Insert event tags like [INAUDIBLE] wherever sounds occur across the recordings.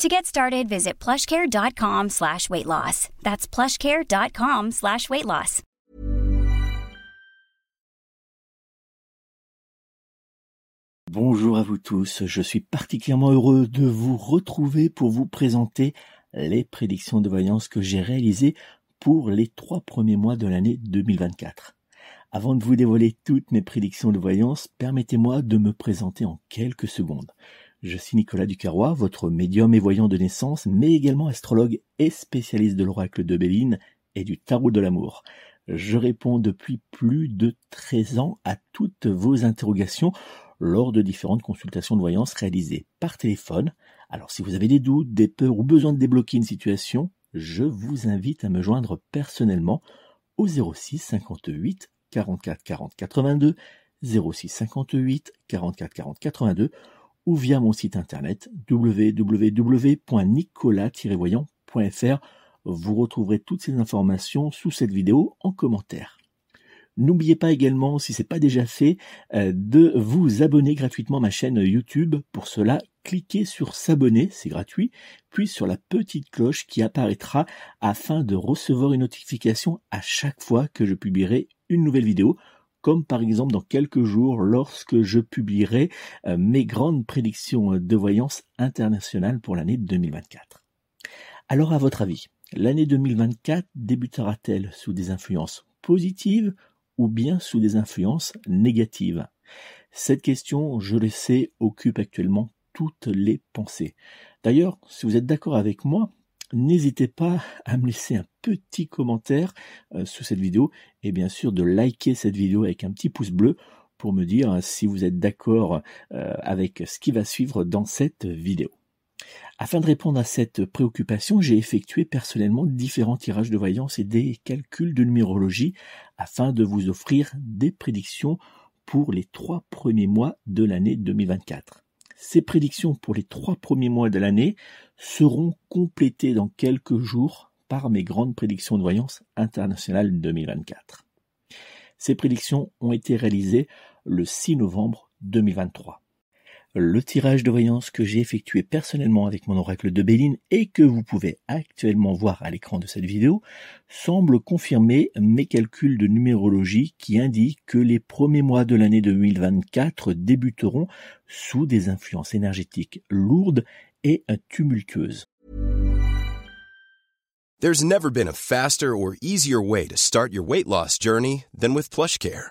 To get started, visit plushcare.com slash weight loss. That's plushcare.com slash weight loss. Bonjour à vous tous, je suis particulièrement heureux de vous retrouver pour vous présenter les prédictions de voyance que j'ai réalisées pour les trois premiers mois de l'année 2024. Avant de vous dévoiler toutes mes prédictions de voyance, permettez-moi de me présenter en quelques secondes. Je suis Nicolas Ducarrois, votre médium et voyant de naissance, mais également astrologue et spécialiste de l'oracle de Béline et du tarot de l'amour. Je réponds depuis plus de 13 ans à toutes vos interrogations lors de différentes consultations de voyance réalisées par téléphone. Alors si vous avez des doutes, des peurs ou besoin de débloquer une situation, je vous invite à me joindre personnellement au 06 58 44 40 82, 06 58 44 40 82 ou via mon site internet www.nicolas-voyant.fr. Vous retrouverez toutes ces informations sous cette vidéo en commentaire. N'oubliez pas également, si ce n'est pas déjà fait, euh, de vous abonner gratuitement à ma chaîne YouTube. Pour cela, cliquez sur s'abonner, c'est gratuit, puis sur la petite cloche qui apparaîtra afin de recevoir une notification à chaque fois que je publierai une nouvelle vidéo comme par exemple dans quelques jours lorsque je publierai euh, mes grandes prédictions de voyance internationale pour l'année 2024. Alors à votre avis, l'année 2024 débutera-t-elle sous des influences positives ou bien sous des influences négatives? Cette question, je le sais, occupe actuellement toutes les pensées. D'ailleurs, si vous êtes d'accord avec moi, n'hésitez pas à me laisser un petit commentaire euh, sous cette vidéo et bien sûr de liker cette vidéo avec un petit pouce bleu pour me dire hein, si vous êtes d'accord euh, avec ce qui va suivre dans cette vidéo. Afin de répondre à cette préoccupation, j'ai effectué personnellement différents tirages de voyance et des calculs de numérologie afin de vous offrir des prédictions pour les trois premiers mois de l'année 2024. Ces prédictions pour les trois premiers mois de l'année seront complétées dans quelques jours par mes grandes prédictions de voyance internationales 2024. Ces prédictions ont été réalisées le 6 novembre 2023. Le tirage de voyance que j'ai effectué personnellement avec mon oracle de Béline et que vous pouvez actuellement voir à l'écran de cette vidéo semble confirmer mes calculs de numérologie qui indiquent que les premiers mois de l'année 2024 débuteront sous des influences énergétiques lourdes et tumultueuses. There's never been a faster or easier way to start your weight loss journey than with PlushCare.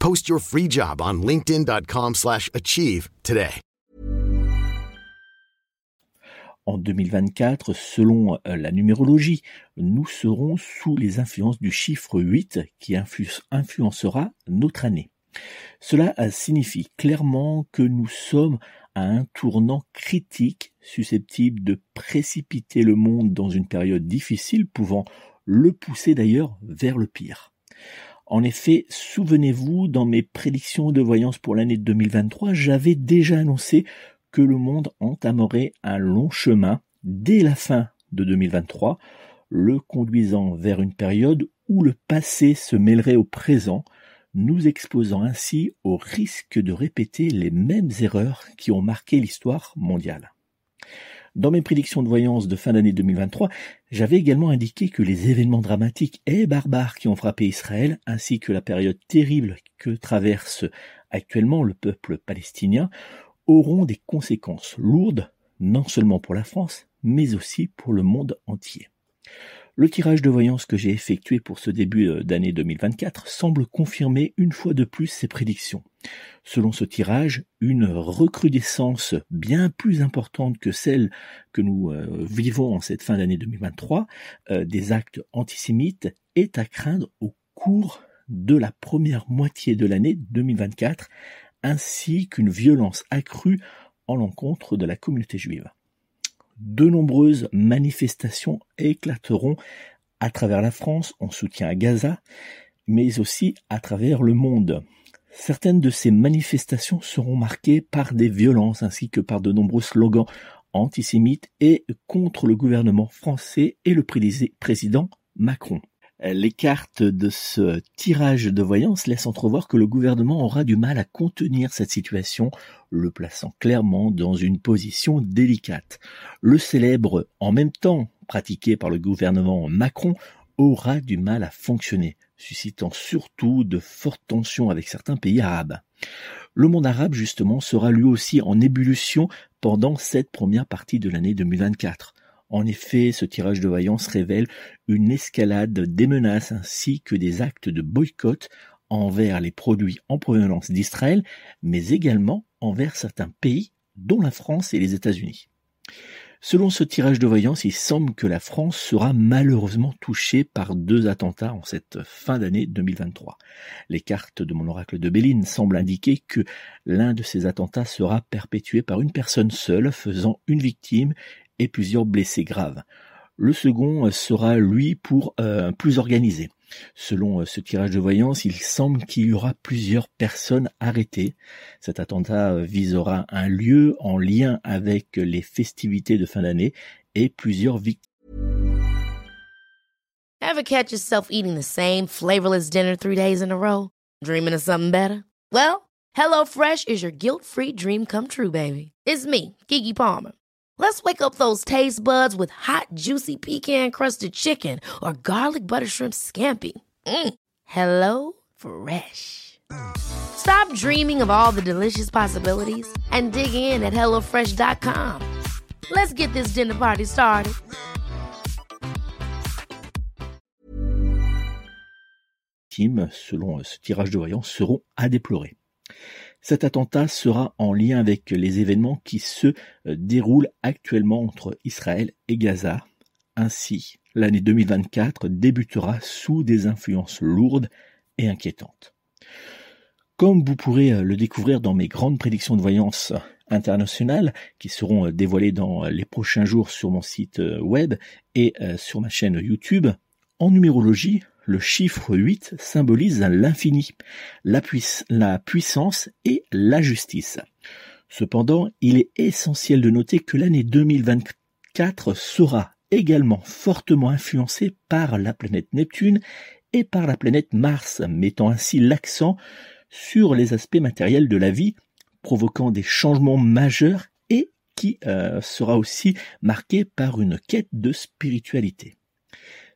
Post your free job on slash achieve today. En 2024, selon euh, la numérologie, nous serons sous les influences du chiffre 8 qui influ- influencera notre année. Cela euh, signifie clairement que nous sommes à un tournant critique susceptible de précipiter le monde dans une période difficile pouvant le pousser d'ailleurs vers le pire. En effet, souvenez-vous, dans mes prédictions de voyance pour l'année 2023, j'avais déjà annoncé que le monde entamerait un long chemin dès la fin de 2023, le conduisant vers une période où le passé se mêlerait au présent, nous exposant ainsi au risque de répéter les mêmes erreurs qui ont marqué l'histoire mondiale. Dans mes prédictions de voyance de fin d'année 2023, j'avais également indiqué que les événements dramatiques et barbares qui ont frappé Israël, ainsi que la période terrible que traverse actuellement le peuple palestinien, auront des conséquences lourdes, non seulement pour la France, mais aussi pour le monde entier. Le tirage de voyance que j'ai effectué pour ce début euh, d'année 2024 semble confirmer une fois de plus ces prédictions. Selon ce tirage, une recrudescence bien plus importante que celle que nous euh, vivons en cette fin d'année 2023 euh, des actes antisémites est à craindre au cours de la première moitié de l'année 2024, ainsi qu'une violence accrue en l'encontre de la communauté juive de nombreuses manifestations éclateront à travers la France en soutien à Gaza, mais aussi à travers le monde. Certaines de ces manifestations seront marquées par des violences ainsi que par de nombreux slogans antisémites et contre le gouvernement français et le président Macron. Les cartes de ce tirage de voyance laissent entrevoir que le gouvernement aura du mal à contenir cette situation, le plaçant clairement dans une position délicate. Le célèbre en même temps pratiqué par le gouvernement Macron aura du mal à fonctionner, suscitant surtout de fortes tensions avec certains pays arabes. Le monde arabe, justement, sera lui aussi en ébullition pendant cette première partie de l'année 2024. En effet, ce tirage de voyance révèle une escalade des menaces ainsi que des actes de boycott envers les produits en provenance d'Israël, mais également envers certains pays, dont la France et les États-Unis. Selon ce tirage de voyance, il semble que la France sera malheureusement touchée par deux attentats en cette fin d'année 2023. Les cartes de mon oracle de Béline semblent indiquer que l'un de ces attentats sera perpétué par une personne seule, faisant une victime et plusieurs blessés graves. Le second sera, lui, pour euh, plus organisé. Selon euh, ce tirage de voyance, il semble qu'il y aura plusieurs personnes arrêtées. Cet attentat euh, visera un lieu en lien avec les festivités de fin d'année et plusieurs victimes. Ever catch yourself eating the same flavorless dinner three days in a row? Dreaming of something better? Well, HelloFresh is your guilt-free dream come true, baby. It's me, Kiki Palmer. Let's wake up those taste buds with hot, juicy pecan crusted chicken or garlic butter shrimp scampi. Mm. Hello Fresh. Stop dreaming of all the delicious possibilities and dig in at HelloFresh.com. Let's get this dinner party started. selon ce tirage de voyance, seront à déplorer. Cet attentat sera en lien avec les événements qui se euh, déroulent actuellement entre Israël et Gaza. Ainsi, l'année 2024 débutera sous des influences lourdes et inquiétantes. Comme vous pourrez euh, le découvrir dans mes grandes prédictions de voyance internationales qui seront euh, dévoilées dans les prochains jours sur mon site web et sur ma chaîne YouTube, en numérologie, le chiffre 8 symbolise l'infini, la, puissance et la justice. Cependant, il est essentiel de noter que l'année 2024 sera également fortement influencée par la planète Neptune et par la planète Mars, mettant ainsi l'accent sur les aspects matériels de la vie, provoquant des changements majeurs et qui euh, sera aussi marqué par une quête de spiritualité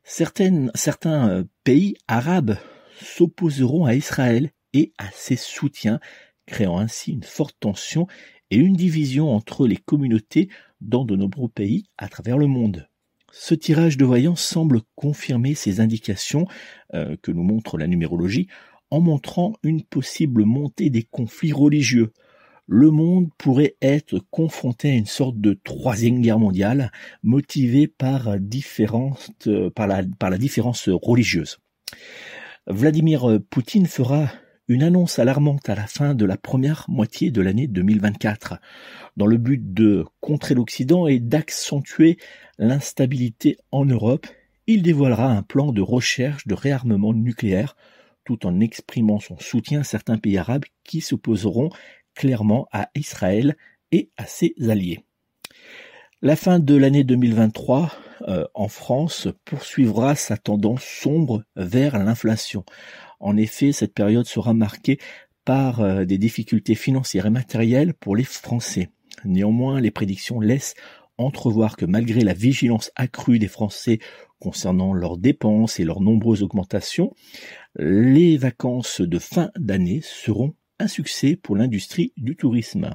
certains euh, pays arabes s'opposeront à Israël et à ses soutiens, créant ainsi une forte tension et une division entre les communautés dans de nombreux pays à travers le monde. Ce tirage de voyance semble confirmer ces indications euh, que nous montre la numérologie en montrant une possible montée des conflits religieux. Le monde pourrait être confronté à une sorte de troisième guerre mondiale motivée par, par, la, par la différence religieuse. Vladimir Poutine fera une annonce alarmante à la fin de la première moitié de l'année 2024, dans le but de contrer l'Occident et d'accentuer l'instabilité en Europe. Il dévoilera un plan de recherche de réarmement nucléaire tout en exprimant son soutien à certains pays arabes qui s'opposeront clairement à Israël et à ses alliés. La fin de l'année 2023 euh, en France poursuivra sa tendance sombre vers l'inflation. En effet, cette période sera marquée par euh, des difficultés financières et matérielles pour les Français. Néanmoins, les prédictions laissent entrevoir que malgré la vigilance accrue des Français concernant leurs dépenses et leurs nombreuses augmentations, les vacances de fin d'année seront un succès pour l'industrie du tourisme.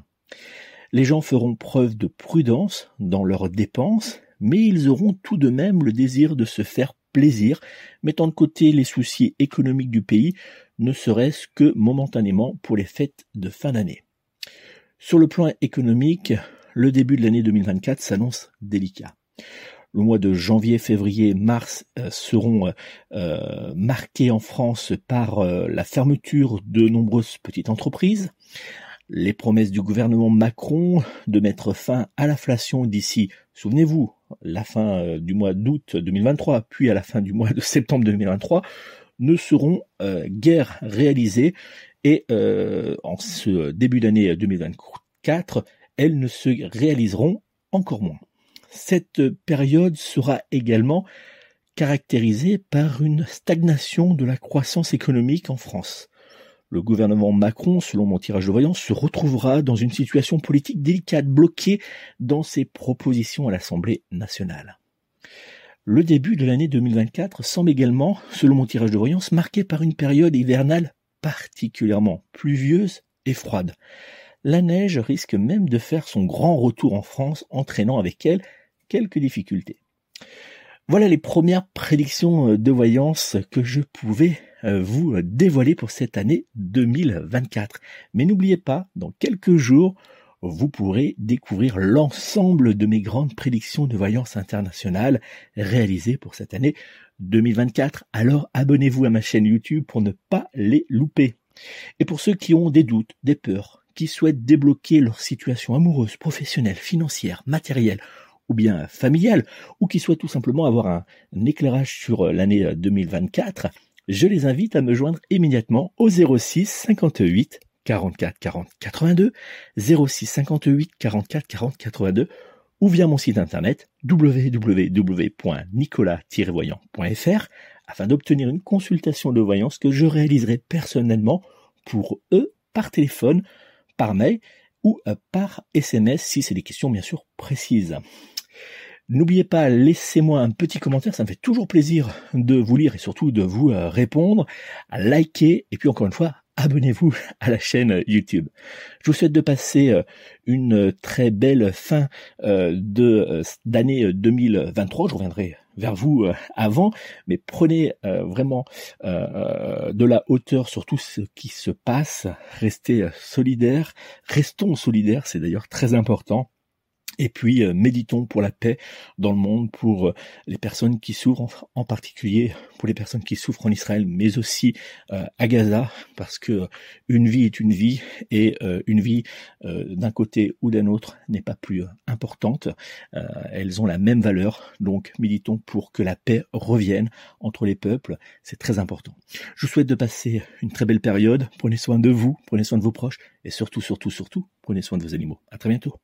Les gens feront preuve de prudence dans leurs dépenses, mais ils auront tout de même le désir de se faire plaisir, mettant de côté les soucis économiques du pays, ne serait-ce que momentanément pour les fêtes de fin d'année. Sur le plan économique, le début de l'année 2024 s'annonce délicat. Le mois de janvier, février, mars euh, seront euh, euh, marqués en France par la fermeture de nombreuses petites entreprises, les promesses du gouvernement Macron de mettre fin à l'inflation d'ici, souvenez-vous, la fin euh, du mois d'août 2023, puis à la fin du mois de septembre 2023, ne seront euh, guère réalisées et euh, en ce début d'année 2024, elles ne se réaliseront encore moins. Cette période sera également caractérisée par une stagnation de la croissance économique en France le gouvernement Macron, selon mon tirage de voyance, se retrouvera dans une situation politique délicate, bloquée dans ses propositions à l'Assemblée nationale. Le début de l'année 2024 semble également, selon mon tirage de voyance, marqué par une période hivernale particulièrement pluvieuse et froide. La neige risque même de faire son grand retour en France, entraînant avec elle quelques difficultés. Voilà les premières prédictions de voyance que je pouvais euh, vous dévoiler pour cette année 2024. Mais n'oubliez pas, dans quelques jours, vous pourrez découvrir l'ensemble de mes grandes prédictions de voyance internationale réalisées pour cette année 2024. Alors abonnez-vous à ma chaîne YouTube pour ne pas les louper. Et pour ceux qui ont des doutes, des peurs, qui souhaitent débloquer leur situation amoureuse, professionnelle, financière, matérielle ou bien familiale, ou qui souhaitent tout simplement avoir un, un éclairage sur l'année 2024, je les invite à me joindre immédiatement au 06 58 44 40 82, 06 58 44 40 82 ou via mon site internet www.nicolas-voyant.fr afin d'obtenir une consultation de voyance que je réaliserai personnellement pour eux par téléphone, par mail ou euh, par SMS si c'est des questions bien sûr précises. N'oubliez pas, laissez-moi un petit commentaire, ça me fait toujours plaisir de vous lire et surtout de vous euh, répondre, à liker et puis encore une fois, abonnez-vous [LAUGHS] à la chaîne YouTube. Je vous souhaite de passer euh, une très belle fin euh, de d'année 2023. Je reviendrai vers vous avant, mais prenez vraiment de la hauteur sur tout ce qui se passe. Restez solidaires, restons solidaires, c'est d'ailleurs très important. Et puis euh, méditons pour la paix dans le monde, pour euh, les personnes qui souffrent, en particulier pour les personnes qui souffrent en Israël, mais aussi euh, à Gaza, parce que une vie est une vie et une vie d'un côté ou d'un autre n'est pas plus importante. elles ont la même valeur, donc méditons pour que la paix revienne entre les peuples. C'est très important. Je vous souhaite de passer une très belle période. Prenez soin de vous, prenez soin de vos proches et surtout, surtout, surtout, prenez soin de vos animaux. À très bientôt.